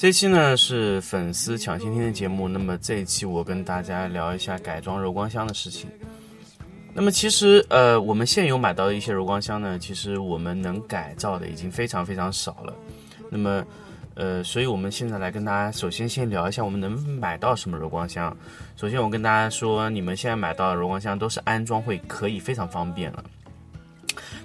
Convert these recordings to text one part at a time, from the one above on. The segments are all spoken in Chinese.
这期呢是粉丝抢先听的节目，那么这一期我跟大家聊一下改装柔光箱的事情。那么其实呃，我们现有买到的一些柔光箱呢，其实我们能改造的已经非常非常少了。那么呃，所以我们现在来跟大家首先先聊一下我们能买到什么柔光箱。首先我跟大家说，你们现在买到的柔光箱都是安装会可以非常方便了，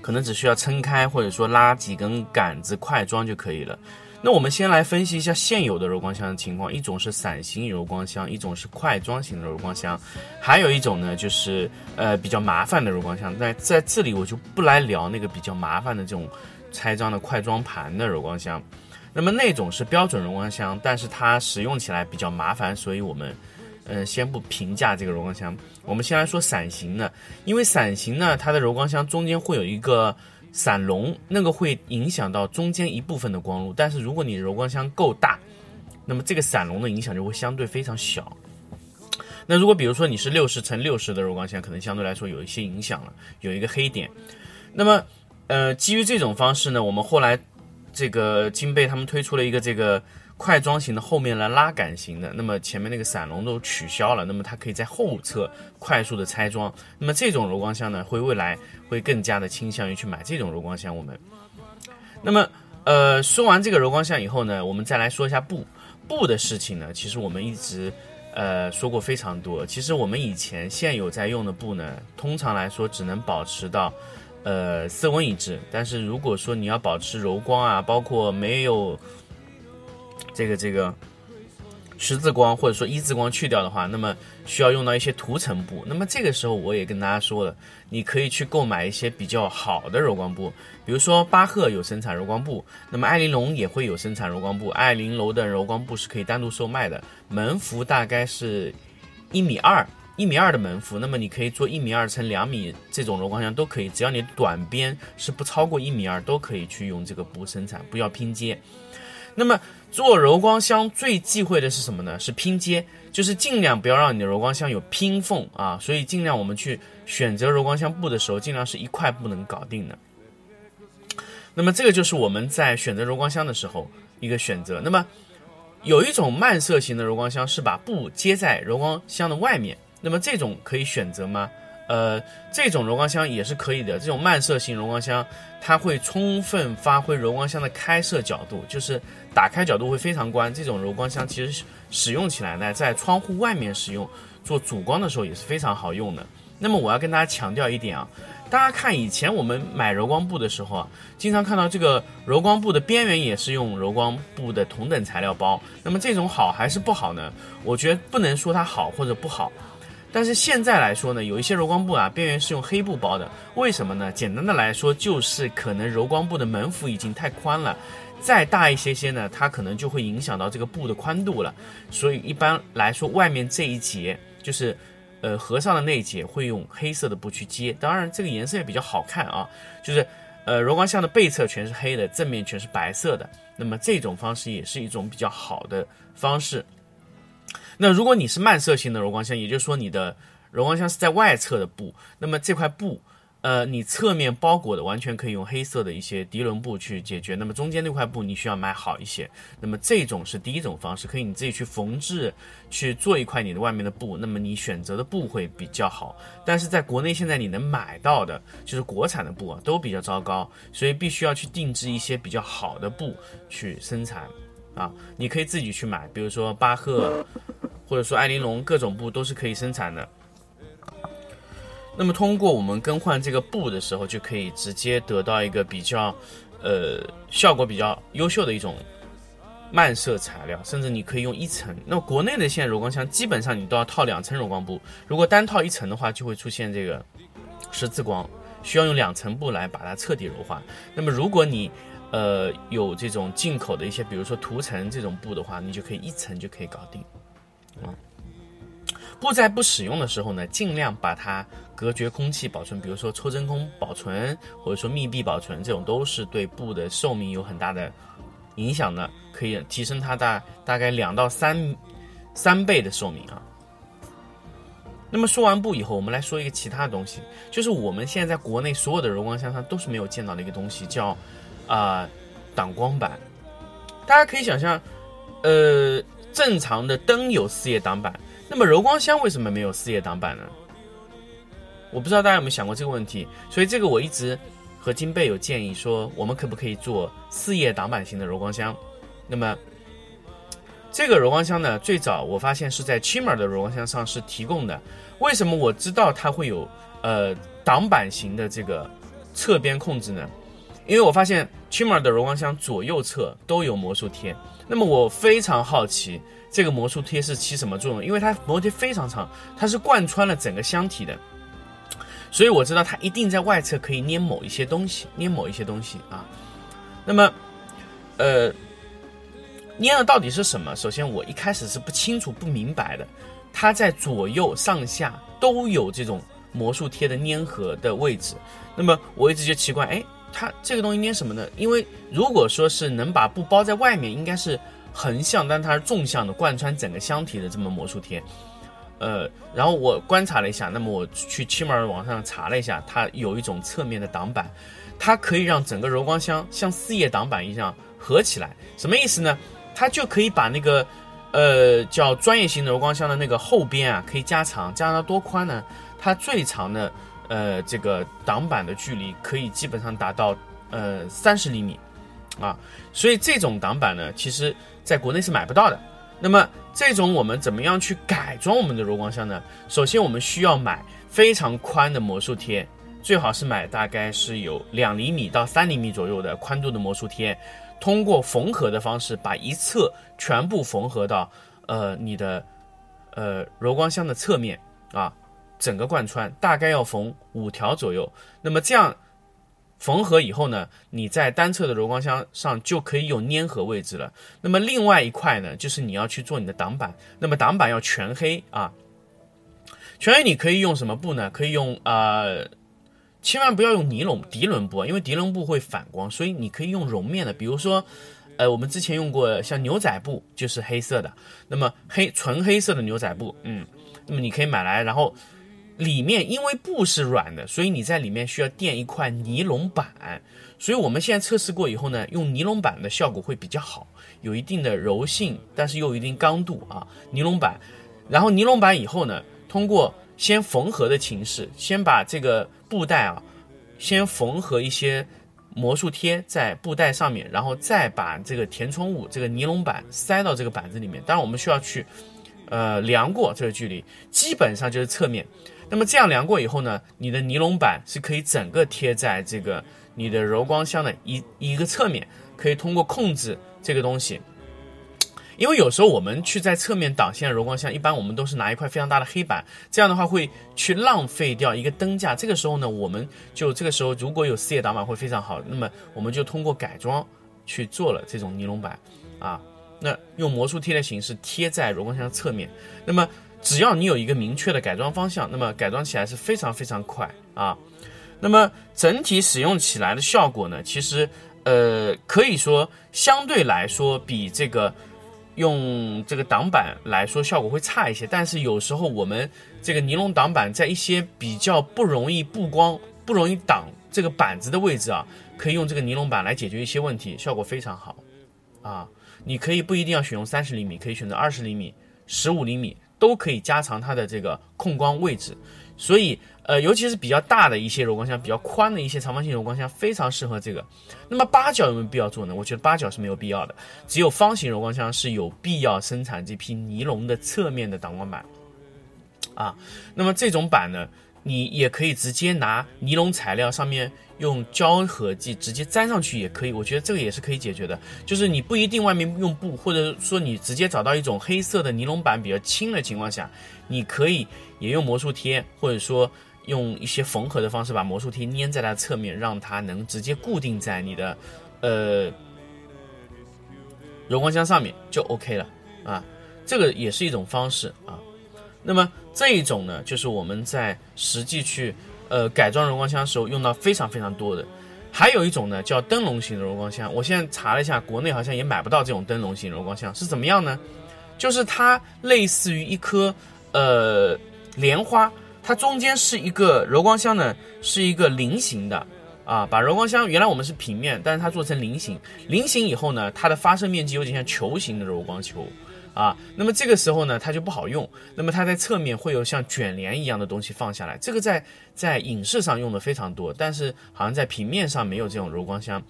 可能只需要撑开或者说拉几根杆子快装就可以了。那我们先来分析一下现有的柔光箱的情况，一种是伞形柔光箱，一种是快装型的柔光箱，还有一种呢就是呃比较麻烦的柔光箱。那在这里我就不来聊那个比较麻烦的这种拆装的快装盘的柔光箱。那么那种是标准柔光箱，但是它使用起来比较麻烦，所以我们嗯、先不评价这个柔光箱。我们先来说伞形的，因为伞形呢它的柔光箱中间会有一个。散笼那个会影响到中间一部分的光路，但是如果你柔光箱够大，那么这个散笼的影响就会相对非常小。那如果比如说你是六十乘六十的柔光箱，可能相对来说有一些影响了，有一个黑点。那么，呃，基于这种方式呢，我们后来这个金贝他们推出了一个这个快装型的后面来拉杆型的，那么前面那个伞笼都取消了，那么它可以在后侧快速的拆装。那么这种柔光箱呢，会未来会更加的倾向于去买这种柔光箱。我们，那么呃，说完这个柔光箱以后呢，我们再来说一下布布的事情呢。其实我们一直呃说过非常多。其实我们以前现有在用的布呢，通常来说只能保持到呃色温一致，但是如果说你要保持柔光啊，包括没有这个这个十字光或者说一字光去掉的话，那么需要用到一些涂层布。那么这个时候我也跟大家说了，你可以去购买一些比较好的柔光布，比如说巴赫有生产柔光布，那么艾玲珑也会有生产柔光布，艾玲珑的柔光布是可以单独售卖的，门幅大概是一米二。一米二的门幅，那么你可以做一米二乘两米这种柔光箱都可以，只要你短边是不超过一米二，都可以去用这个布生产，不要拼接。那么做柔光箱最忌讳的是什么呢？是拼接，就是尽量不要让你的柔光箱有拼缝啊。所以尽量我们去选择柔光箱布的时候，尽量是一块布能搞定的。那么这个就是我们在选择柔光箱的时候一个选择。那么有一种慢色型的柔光箱是把布接在柔光箱的外面，那么这种可以选择吗？呃，这种柔光箱也是可以的。这种漫射型柔光箱，它会充分发挥柔光箱的开射角度，就是打开角度会非常宽。这种柔光箱其实使用起来呢，在窗户外面使用做主光的时候也是非常好用的。那么我要跟大家强调一点啊，大家看以前我们买柔光布的时候啊，经常看到这个柔光布的边缘也是用柔光布的同等材料包。那么这种好还是不好呢？我觉得不能说它好或者不好。但是现在来说呢，有一些柔光布啊，边缘是用黑布包的，为什么呢？简单的来说，就是可能柔光布的门幅已经太宽了，再大一些些呢，它可能就会影响到这个布的宽度了。所以一般来说，外面这一节就是，呃，合上的那一节会用黑色的布去接，当然这个颜色也比较好看啊，就是，呃，柔光箱的背侧全是黑的，正面全是白色的，那么这种方式也是一种比较好的方式。那如果你是慢射型的柔光箱，也就是说你的柔光箱是在外侧的布，那么这块布，呃，你侧面包裹的完全可以用黑色的一些涤纶布去解决。那么中间那块布你需要买好一些。那么这种是第一种方式，可以你自己去缝制，去做一块你的外面的布。那么你选择的布会比较好。但是在国内现在你能买到的，就是国产的布啊，都比较糟糕，所以必须要去定制一些比较好的布去生产。啊，你可以自己去买，比如说巴赫，或者说艾玲珑，各种布都是可以生产的。那么通过我们更换这个布的时候，就可以直接得到一个比较，呃，效果比较优秀的一种慢射材料，甚至你可以用一层。那么国内的现在柔光箱基本上你都要套两层柔光布，如果单套一层的话，就会出现这个十字光，需要用两层布来把它彻底柔化。那么如果你呃有这种进口的一些，比如说涂层这种布的话，你就可以一层就可以搞定。啊布在不使用的时候呢，尽量把它隔绝空气保存，比如说抽真空保存，或者说密闭保存，这种都是对布的寿命有很大的影响的，可以提升它大大概两到三三倍的寿命啊。那么说完布以后，我们来说一个其他的东西，就是我们现在在国内所有的柔光箱上都是没有见到的一个东西，叫啊挡光板。大家可以想象，呃，正常的灯有四叶挡板，那么柔光箱为什么没有四叶挡板呢？我不知道大家有没有想过这个问题，所以这个我一直和金贝有建议说，我们可不可以做四叶挡板型的柔光箱？那么这个柔光箱呢，最早我发现是在 Chimmer 的柔光箱上是提供的。为什么我知道它会有呃挡板型的这个侧边控制呢？因为我发现 Chimmer 的柔光箱左右侧都有魔术贴。那么我非常好奇，这个魔术贴是起什么作用？因为它魔术贴非常长，它是贯穿了整个箱体的，所以我知道它一定在外侧可以粘某一些东西，粘某一些东西啊。那么，呃，粘的到底是什么？首先我一开始是不清楚、不明白的。它在左右上下都有这种魔术贴的粘合的位置，那么我一直就奇怪，哎，它这个东西捏什么呢？因为如果说是能把布包在外面，应该是横向，但它是纵向的，贯穿整个箱体的这么魔术贴。呃，然后我观察了一下，那么我去七门网上查了一下，它有一种侧面的挡板，它可以让整个柔光箱像四叶挡板一样合起来。什么意思呢？它就可以把那个。呃，叫专业型柔光箱的那个后边啊，可以加长，加长到多宽呢？它最长的呃这个挡板的距离可以基本上达到呃三十厘米，啊，所以这种挡板呢，其实在国内是买不到的。那么这种我们怎么样去改装我们的柔光箱呢？首先我们需要买非常宽的魔术贴，最好是买大概是有两厘米到三厘米左右的宽度的魔术贴。通过缝合的方式，把一侧全部缝合到，呃，你的，呃，柔光箱的侧面啊，整个贯穿，大概要缝五条左右。那么这样缝合以后呢，你在单侧的柔光箱上就可以有粘合位置了。那么另外一块呢，就是你要去做你的挡板。那么挡板要全黑啊，全黑你可以用什么布呢？可以用啊。千万不要用尼龙涤纶布，因为涤纶布会反光，所以你可以用绒面的，比如说，呃，我们之前用过像牛仔布，就是黑色的，那么黑纯黑色的牛仔布，嗯，那么你可以买来，然后里面因为布是软的，所以你在里面需要垫一块尼龙板，所以我们现在测试过以后呢，用尼龙板的效果会比较好，有一定的柔性，但是又有一定刚度啊，尼龙板，然后尼龙板以后呢，通过。先缝合的形式，先把这个布袋啊，先缝合一些魔术贴在布袋上面，然后再把这个填充物这个尼龙板塞到这个板子里面。当然，我们需要去呃量过这个距离，基本上就是侧面。那么这样量过以后呢，你的尼龙板是可以整个贴在这个你的柔光箱的一一个侧面，可以通过控制这个东西。因为有时候我们去在侧面挡线柔光箱，一般我们都是拿一块非常大的黑板，这样的话会去浪费掉一个灯架。这个时候呢，我们就这个时候如果有四叶挡板会非常好。那么我们就通过改装去做了这种尼龙板，啊，那用魔术贴的形式贴在柔光箱侧面。那么只要你有一个明确的改装方向，那么改装起来是非常非常快啊。那么整体使用起来的效果呢，其实呃可以说相对来说比这个。用这个挡板来说，效果会差一些。但是有时候我们这个尼龙挡板在一些比较不容易布光、不容易挡这个板子的位置啊，可以用这个尼龙板来解决一些问题，效果非常好。啊，你可以不一定要选用三十厘米，可以选择二十厘米、十五厘米，都可以加长它的这个控光位置。所以。呃，尤其是比较大的一些柔光箱，比较宽的一些长方形柔光箱，非常适合这个。那么八角有没有必要做呢？我觉得八角是没有必要的，只有方形柔光箱是有必要生产这批尼龙的侧面的挡光板。啊，那么这种板呢，你也可以直接拿尼龙材料上面用胶合剂直接粘上去也可以，我觉得这个也是可以解决的。就是你不一定外面用布，或者说你直接找到一种黑色的尼龙板比较轻的情况下，你可以也用魔术贴，或者说。用一些缝合的方式把魔术贴粘在它侧面，让它能直接固定在你的呃柔光箱上面就 OK 了啊，这个也是一种方式啊。那么这一种呢，就是我们在实际去呃改装柔光箱的时候用到非常非常多的。还有一种呢，叫灯笼型的柔光箱。我现在查了一下，国内好像也买不到这种灯笼型柔光箱，是怎么样呢？就是它类似于一颗呃莲花，它中间是一个柔光箱呢，是一个菱形的啊。把柔光箱原来我们是平面，但是它做成菱形，菱形以后呢，它的发射面积有点像球形的柔光球。啊，那么这个时候呢，它就不好用。那么它在侧面会有像卷帘一样的东西放下来，这个在在影视上用的非常多，但是好像在平面上没有这种柔光箱。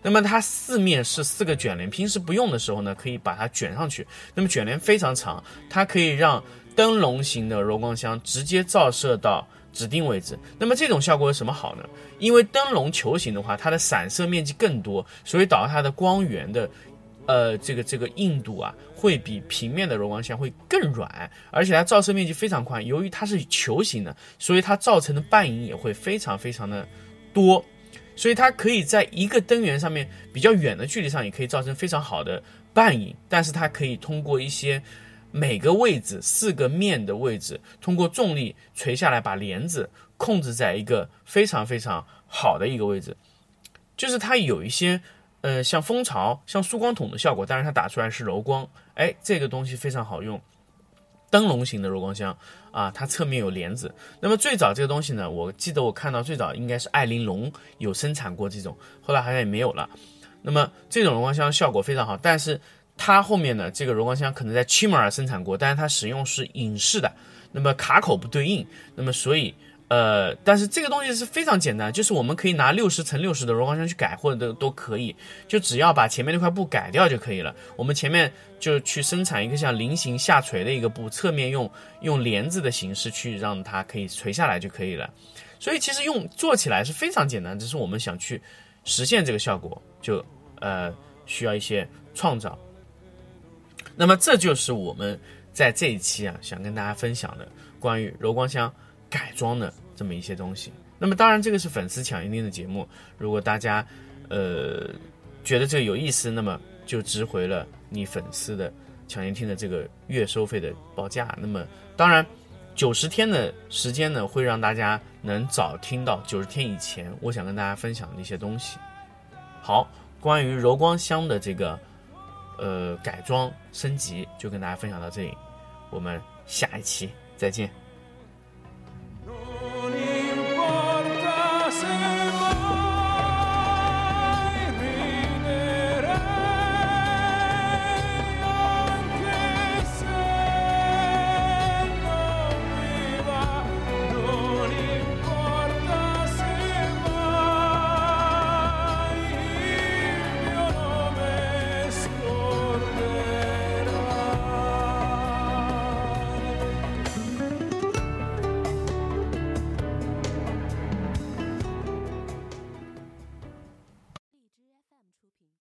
那么它四面是四个卷帘，平时不用的时候呢，可以把它卷上去。那么卷帘非常长，它可以让灯笼型的柔光箱直接照射到指定位置。那么这种效果有什么好呢？因为灯笼球形的话，它的散射面积更多，所以导致它的光源的。呃，这个这个硬度啊，会比平面的柔光箱会更软，而且它照射面积非常宽。由于它是球形的，所以它造成的半影也会非常非常的多，所以它可以在一个灯源上面比较远的距离上也可以造成非常好的半影。但是它可以通过一些每个位置四个面的位置，通过重力垂下来，把帘子控制在一个非常非常好的一个位置，就是它有一些。呃，像蜂巢、像束光筒的效果，但是它打出来是柔光，哎，这个东西非常好用。灯笼型的柔光箱啊，它侧面有帘子。那么最早这个东西呢，我记得我看到最早应该是艾玲珑有生产过这种，后来好像也没有了。那么这种柔光箱效果非常好，但是它后面呢，这个柔光箱可能在七摩尔生产过，但是它使用是隐式的，那么卡口不对应，那么所以。呃，但是这个东西是非常简单，就是我们可以拿六十乘六十的柔光箱去改，或者都都可以，就只要把前面那块布改掉就可以了。我们前面就去生产一个像菱形下垂的一个布，侧面用用帘子的形式去让它可以垂下来就可以了。所以其实用做起来是非常简单，只是我们想去实现这个效果，就呃需要一些创造。那么这就是我们在这一期啊想跟大家分享的关于柔光箱。改装的这么一些东西，那么当然这个是粉丝抢先听的节目，如果大家呃觉得这个有意思，那么就值回了你粉丝的抢先听的这个月收费的报价。那么当然九十天的时间呢，会让大家能早听到九十天以前我想跟大家分享的一些东西。好，关于柔光箱的这个呃改装升级，就跟大家分享到这里，我们下一期再见。